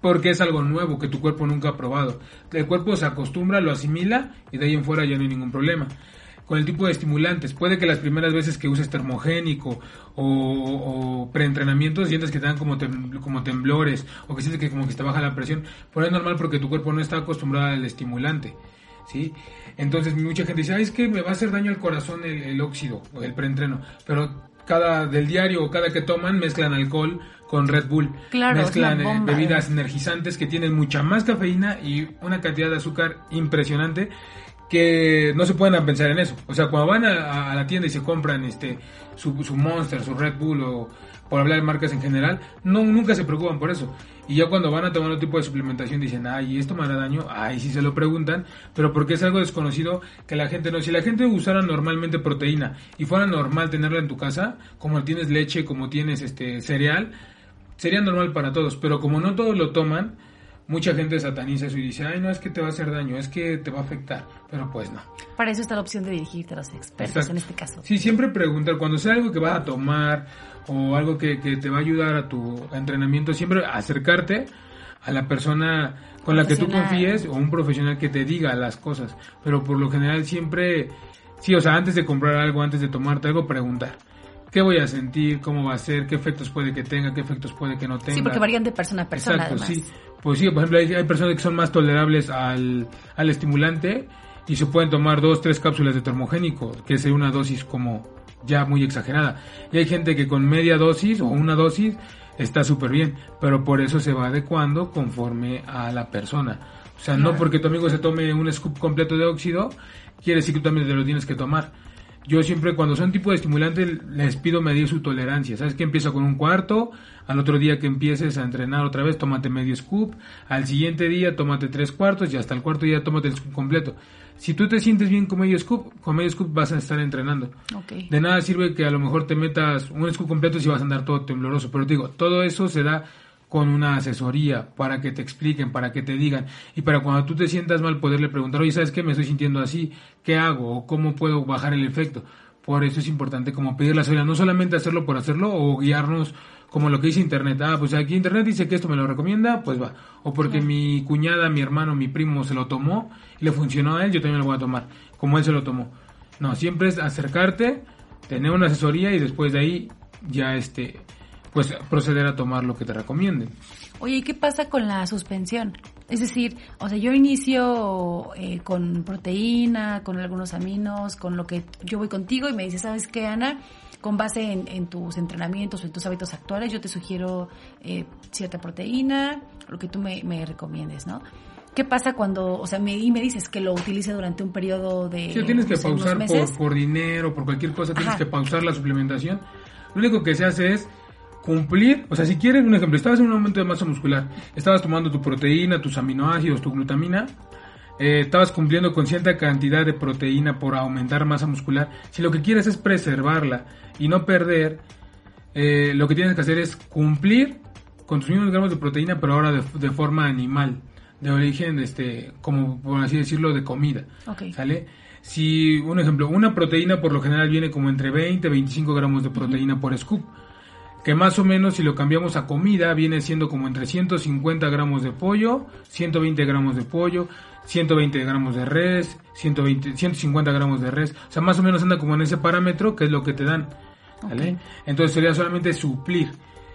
porque es algo nuevo que tu cuerpo nunca ha probado. El cuerpo se acostumbra, lo asimila y de ahí en fuera ya no hay ningún problema con el tipo de estimulantes. Puede que las primeras veces que uses termogénico o, preentrenamiento sientes que te dan como, como temblores o que sientes que como que te baja la presión, pero es normal porque tu cuerpo no está acostumbrado al estimulante. ¿sí? Entonces mucha gente dice, es que me va a hacer daño al corazón el, óxido o el preentreno, pero cada del diario o cada que toman mezclan alcohol con Red Bull, mezclan eh, bebidas energizantes que tienen mucha más cafeína y una cantidad de azúcar impresionante que no se pueden pensar en eso. O sea, cuando van a, la tienda y se compran este su, Monster, su Red Bull o por hablar de marcas en general, no nunca se preocupan por eso. Y ya cuando van a tomar otro tipo de suplementación dicen, ay, ¿esto me hará daño? Ay, sí se lo preguntan, pero porque es algo desconocido que la gente no. Si la gente usara normalmente proteína y fuera normal tenerla en tu casa, como tienes leche, como tienes este cereal, sería normal para todos. Pero como no todos lo toman, mucha gente sataniza eso y dice, ay, no es que te va a hacer daño, es que te va a afectar, pero pues no. Para eso está la opción de dirigirte a los expertos en este caso. Sí, siempre preguntar, cuando sea algo que vas a tomar o algo que, te va a ayudar a tu entrenamiento, siempre acercarte a la persona con la que tú confíes o un profesional que te diga las cosas, pero por lo general siempre, sí, o sea, antes de comprar algo, antes de tomarte algo, preguntar qué voy a sentir, cómo va a ser, qué efectos puede que tenga, qué efectos puede que no tenga. Sí, porque varían de persona a persona. Exacto, sí. Pues sí, por ejemplo, hay, personas que son más tolerables al, al, estimulante y se pueden tomar dos, tres cápsulas de termogénico, que es una dosis como ya muy exagerada. Y hay gente que con media dosis o una dosis está súper bien, pero por eso se va adecuando conforme a la persona. O sea, no porque tu amigo se tome un scoop completo de óxido, quiere decir que tú también te lo tienes que tomar. Yo siempre cuando son tipo de estimulantes les pido medir su tolerancia. ¿Sabes que Empieza con un cuarto, al otro día que empieces a entrenar otra vez tómate medio scoop, al siguiente día tómate tres cuartos y hasta el cuarto día tómate el scoop completo. Si tú te sientes bien con medio scoop, con medio scoop vas a estar entrenando. De nada sirve que a lo mejor te metas un scoop completo si vas a andar todo tembloroso. Pero digo, todo eso se da con una asesoría para que te expliquen, para que te digan y para cuando tú te sientas mal poderle preguntar, oye, ¿sabes qué? Me estoy sintiendo así, ¿qué hago? ¿O cómo puedo bajar el efecto? Por eso es importante como pedir la asesoría, no solamente hacerlo por hacerlo o guiarnos como lo que dice Internet. Ah, pues aquí Internet dice que esto me lo recomienda, pues va. O porque mi cuñada, mi hermano, mi primo se lo tomó y le funcionó a él, yo también lo voy a tomar, como él se lo tomó. No, siempre es acercarte, tener una asesoría y después de ahí ya este pues proceder a tomar lo que te recomienden. Oye, ¿y qué pasa con la suspensión? Es decir, o sea, yo inicio eh, con proteína, con algunos aminos, con lo que yo voy contigo y me dices, ¿sabes qué, Ana? Con base en, tus entrenamientos o en tus hábitos actuales, yo te sugiero eh, cierta proteína, lo que tú me, recomiendes, ¿no? ¿Qué pasa cuando, o sea, me, y me dices que lo utilice durante un periodo de... Sí, tienes que pausar por, por dinero, por cualquier cosa, tienes que pausar la suplementación. Lo único que se hace es cumplir, o sea, si quieres un ejemplo, estabas en un aumento de masa muscular, estabas tomando tu proteína, tus aminoácidos, tu glutamina, eh, estabas cumpliendo con cierta cantidad de proteína por aumentar masa muscular, si lo que quieres es preservarla y no perder, eh, lo que tienes que hacer es cumplir con tus mismos gramos de proteína, pero ahora de, forma animal, de origen, este, como por así decirlo, de comida. ¿Sale? Si, un ejemplo, una proteína por lo general viene como entre 20 y 25 gramos de proteína por scoop que más o menos si lo cambiamos a comida viene siendo como entre 150 gramos de pollo, 120 gramos de pollo, 120 gramos de res, 120, 150 gramos de res, o sea, más o menos anda como en ese parámetro que es lo que te dan. ¿vale? Entonces sería solamente suplir.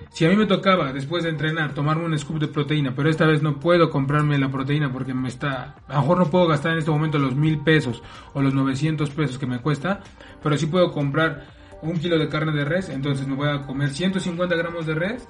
Si a mí me tocaba después de entrenar tomarme un scoop de proteína, pero esta vez no puedo comprarme la proteína porque me está, a lo mejor no puedo gastar en este momento los mil pesos o los 900 pesos que me cuesta, pero sí puedo comprar un kilo de carne de res, entonces me voy a comer 150 gramos de res,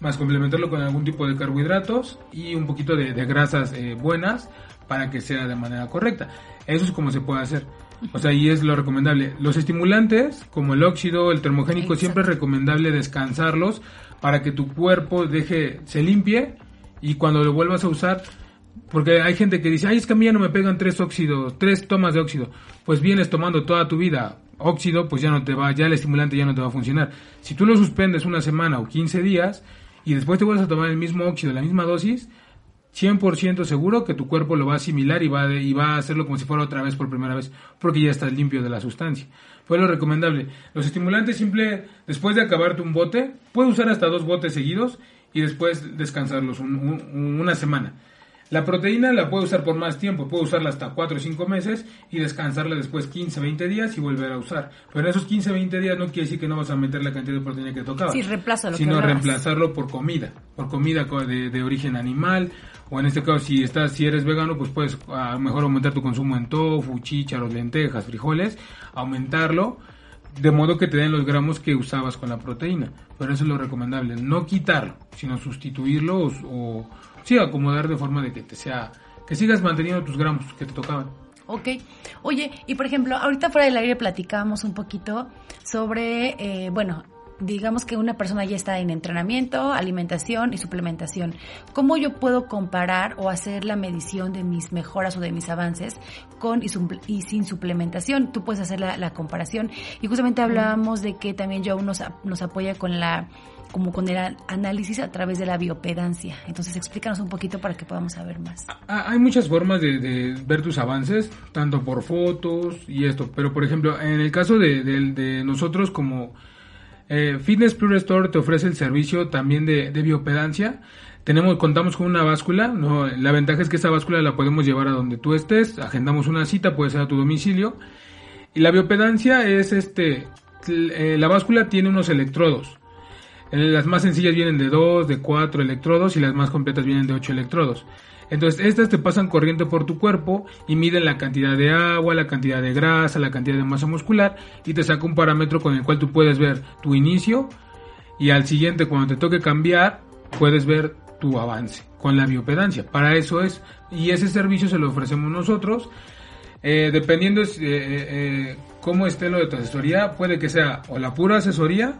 más complementarlo con algún tipo de carbohidratos y un poquito de, grasas eh, buenas para que sea de manera correcta. Eso es como se puede hacer. O sea, y es lo recomendable. Los estimulantes, como el óxido, el termogénico, siempre es recomendable descansarlos para que tu cuerpo deje, se limpie y cuando lo vuelvas a usar, porque hay gente que dice, ay, es que a mí ya no me pegan tres óxidos, tres tomas de óxido. Pues vienes tomando toda tu vida óxido, pues ya no te va, ya el estimulante ya no te va a funcionar. Si tú lo suspendes una semana o 15 días y después te vuelves a tomar el mismo óxido, la misma dosis, 100% seguro que tu cuerpo lo va a asimilar y va, y va a hacerlo como si fuera otra vez por primera vez, porque ya estás limpio de la sustancia. Fue lo recomendable. Los estimulantes simple, después de acabarte un bote, puedes usar hasta dos botes seguidos y después descansarlos una semana. La proteína la puedo usar por más tiempo, puedo usarla hasta 4 o 5 meses y descansarla después 15, 20 días y volver a usar. Pero en esos 15, 20 días no quiere decir que no vas a meter la cantidad de proteína que tocaba. Sí, reemplazo Sino reemplazarlo por comida, por comida de, de, origen animal. O en este caso, si estás, si eres vegano, pues puedes a lo mejor aumentar tu consumo en tofu, chícharos, lentejas, frijoles, aumentarlo de modo que te den los gramos que usabas con la proteína. Pero eso es lo recomendable, no quitarlo, sino sustituirlo o sí, acomodar de forma de que te sea, que sigas manteniendo tus gramos que te tocaban. Ok. Oye, y por ejemplo, ahorita fuera del aire platicábamos un poquito sobre, eh, bueno, digamos que una persona ya está en entrenamiento, alimentación y suplementación. ¿Cómo yo puedo comparar o hacer la medición de mis mejoras o de mis avances con y, sin suplementación? Tú puedes hacer la, comparación. Y justamente hablábamos de que también yo nos, nos apoya con la como con el análisis a través de la biopedancia. Entonces explícanos un poquito para que podamos saber más. Hay muchas formas de, ver tus avances, tanto por fotos y esto, pero por ejemplo, en el caso de, nosotros como eh, Fitness Plus Restore te ofrece el servicio también de, biopedancia. Tenemos, contamos con una báscula, la ventaja es que esa báscula la podemos llevar a donde tú estés, agendamos una cita, puede ser a tu domicilio. Y la biopedancia es este, eh, la báscula tiene unos electrodos. Las más sencillas vienen de 2, de 4 electrodos y las más completas vienen de 8 electrodos. Entonces, estas te pasan corriente por tu cuerpo y miden la cantidad de agua, la cantidad de grasa, la cantidad de masa muscular y te saca un parámetro con el cual tú puedes ver tu inicio y al siguiente, cuando te toque cambiar, puedes ver tu avance con la biopedancia. Para eso es, y ese servicio se lo ofrecemos nosotros. Eh, dependiendo eh, eh, cómo esté lo de tu asesoría, puede que sea o la pura asesoría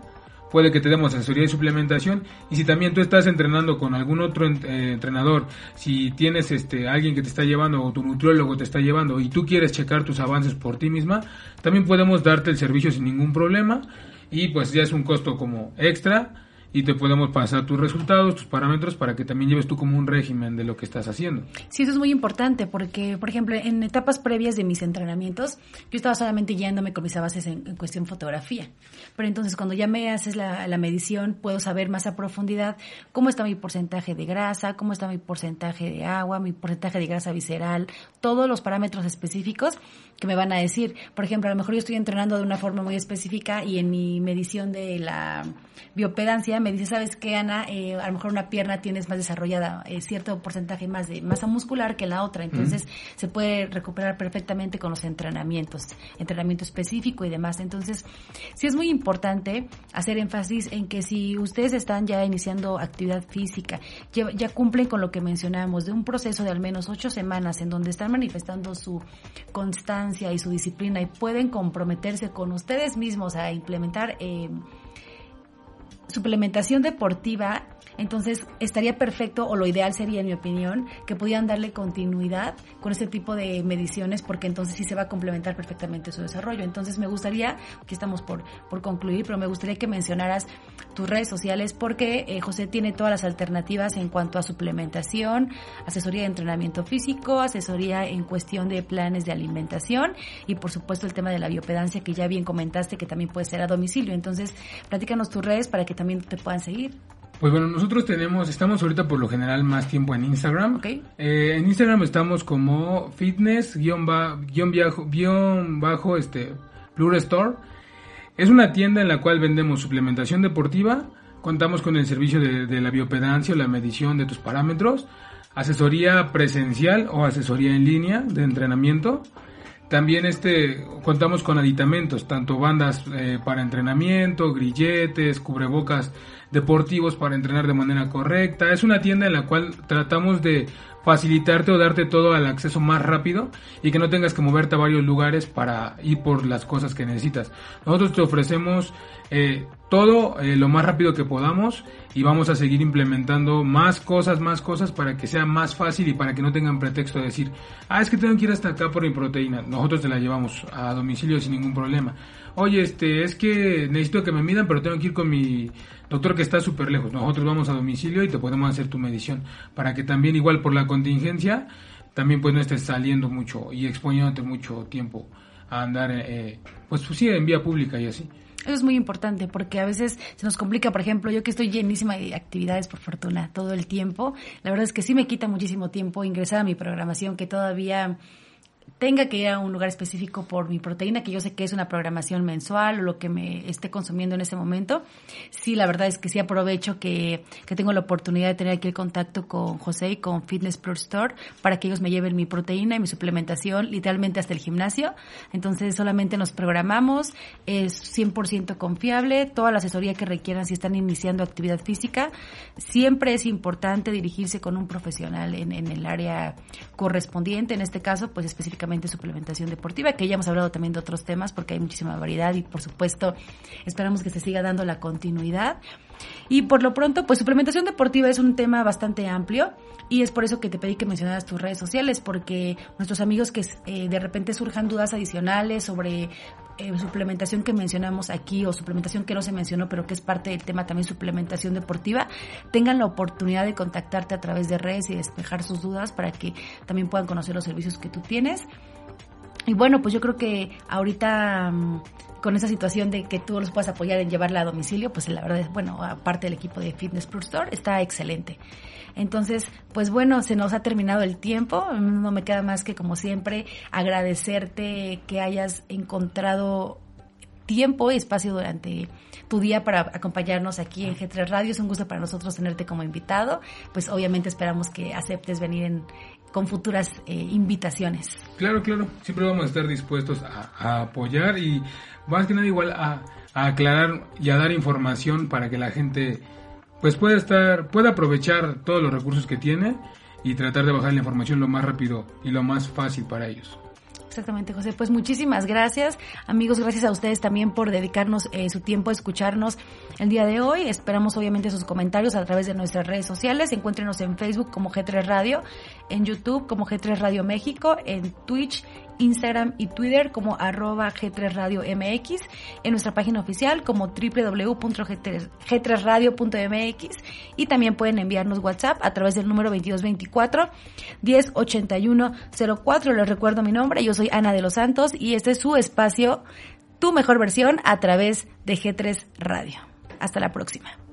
puede que te demos asesoría y suplementación. Y si también tú estás entrenando con algún otro eh, entrenador, si tienes este alguien que te está llevando o tu nutriólogo te está llevando y tú quieres checar tus avances por ti misma, también podemos darte el servicio sin ningún problema. Y pues ya es un costo como extra y te podemos pasar tus resultados, tus parámetros para que también lleves tú como un régimen de lo que estás haciendo. Sí, eso es muy importante porque, por ejemplo, en etapas previas de mis entrenamientos, yo estaba solamente guiándome con mis bases en, cuestión fotografía. Pero entonces cuando ya me haces la, la, medición, puedo saber más a profundidad cómo está mi porcentaje de grasa, cómo está mi porcentaje de agua, mi porcentaje de grasa visceral, todos los parámetros específicos que me van a decir. Por ejemplo, a lo mejor yo estoy entrenando de una forma muy específica y en mi medición de la biopedancia me dice, ¿sabes qué, Ana? Eh, a lo mejor una pierna tienes más desarrollada eh, cierto porcentaje más de masa muscular que la otra. Entonces, se puede recuperar perfectamente con los entrenamientos, entrenamiento específico y demás. Entonces, sí es muy importante hacer énfasis en que si ustedes están ya iniciando actividad física, ya, ya cumplen con lo que mencionamos, de un proceso de al menos ocho semanas en donde están manifestando su constancia y su disciplina y pueden comprometerse con ustedes mismos a implementar eh, suplementación deportiva, entonces estaría perfecto o lo ideal sería, en mi opinión, que pudieran darle continuidad con este tipo de mediciones porque entonces sí se va a complementar perfectamente su desarrollo. Entonces me gustaría, aquí estamos por, por concluir, pero me gustaría que mencionaras tus redes sociales porque eh, José tiene todas las alternativas en cuanto a suplementación, asesoría de entrenamiento físico, asesoría en cuestión de planes de alimentación y por supuesto el tema de la biopedancia que ya bien comentaste que también puede ser a domicilio. Entonces, platícanos tus redes para que también te puedan seguir. Pues bueno, nosotros tenemos, estamos ahorita por lo general más tiempo en Instagram. Okay. Eh, en Instagram estamos como fitness guion, bajo, este Blue Store. Es una tienda en la cual vendemos suplementación deportiva, contamos con el servicio de, de la biopedancia o la medición de tus parámetros, asesoría presencial o asesoría en línea de entrenamiento. También este contamos con aditamentos, tanto bandas eh, para entrenamiento, grilletes, cubrebocas deportivos para entrenar de manera correcta. Es una tienda en la cual tratamos de facilitarte o darte todo al acceso más rápido y que no tengas que moverte a varios lugares para ir por las cosas que necesitas. Nosotros te ofrecemos eh, todo eh, lo más rápido que podamos y vamos a seguir implementando más cosas, más cosas para que sea más fácil y para que no tengan pretexto de decir, ah, es que tengo que ir hasta acá por mi proteína. Nosotros te la llevamos a domicilio sin ningún problema. Oye, este, es que necesito que me midan, pero tengo que ir con mi doctor que está súper lejos. Nosotros vamos a domicilio y te podemos hacer tu medición para que también igual por la contingencia también pues no estés saliendo mucho y exponiéndote mucho tiempo a andar eh, pues sí en vía pública y así. Eso es muy importante porque a veces se nos complica, por ejemplo, yo que estoy llenísima de actividades por fortuna todo el tiempo, la verdad es que sí me quita muchísimo tiempo ingresar a mi programación que todavía tenga que ir a un lugar específico por mi proteína, que yo sé que es una programación mensual o lo que me esté consumiendo en ese momento. Sí, la verdad es que sí aprovecho que, que tengo la oportunidad de tener aquí el contacto con José y con Fitness Pro Store para que ellos me lleven mi proteína y mi suplementación literalmente hasta el gimnasio. Entonces solamente nos programamos, es 100% confiable, toda la asesoría que requieran si están iniciando actividad física. Siempre es importante dirigirse con un profesional en, en el área correspondiente, en este caso pues específicamente suplementación deportiva, que ya hemos hablado también de otros temas porque hay muchísima variedad y por supuesto esperamos que se siga dando la continuidad. Y por lo pronto, pues suplementación deportiva es un tema bastante amplio y es por eso que te pedí que mencionaras tus redes sociales, porque nuestros amigos que eh, de repente surjan dudas adicionales sobre eh, suplementación que mencionamos aquí o suplementación que no se mencionó, pero que es parte del tema también suplementación deportiva, tengan la oportunidad de contactarte a través de redes y despejar sus dudas para que también puedan conocer los servicios que tú tienes. Y bueno, pues yo creo que ahorita mm, con esa situación de que tú los puedas apoyar en llevarla a domicilio, pues la verdad es, bueno, aparte del equipo de Fitness Pro Store, está excelente. Entonces, pues bueno, se nos ha terminado el tiempo. No me queda más que, como siempre, agradecerte que hayas encontrado tiempo y espacio durante tu día para acompañarnos aquí en G3 Radio. Es un gusto para nosotros tenerte como invitado. Pues obviamente esperamos que aceptes venir en, con futuras eh, invitaciones. Claro, claro. Siempre vamos a estar dispuestos a, apoyar y más que nada igual a, a, aclarar y a dar información para que la gente pues pueda estar, pueda aprovechar todos los recursos que tiene y tratar de bajar la información lo más rápido y lo más fácil para ellos. Exactamente, José. Pues muchísimas gracias. Amigos, gracias a ustedes también por dedicarnos eh, su tiempo a escucharnos el día de hoy. Esperamos obviamente sus comentarios a través de nuestras redes sociales. Encuéntrenos en Facebook como G3 Radio, en YouTube como G3 Radio México, en Twitch, Instagram y Twitter como arroba G3 Radio MX, en nuestra página oficial como www.g3radio.mx y también pueden enviarnos WhatsApp a través del número 2224 108104. Les recuerdo mi nombre, yo soy Ana de los Santos y este es su espacio, tu mejor versión a través de G3 Radio. Hasta la próxima.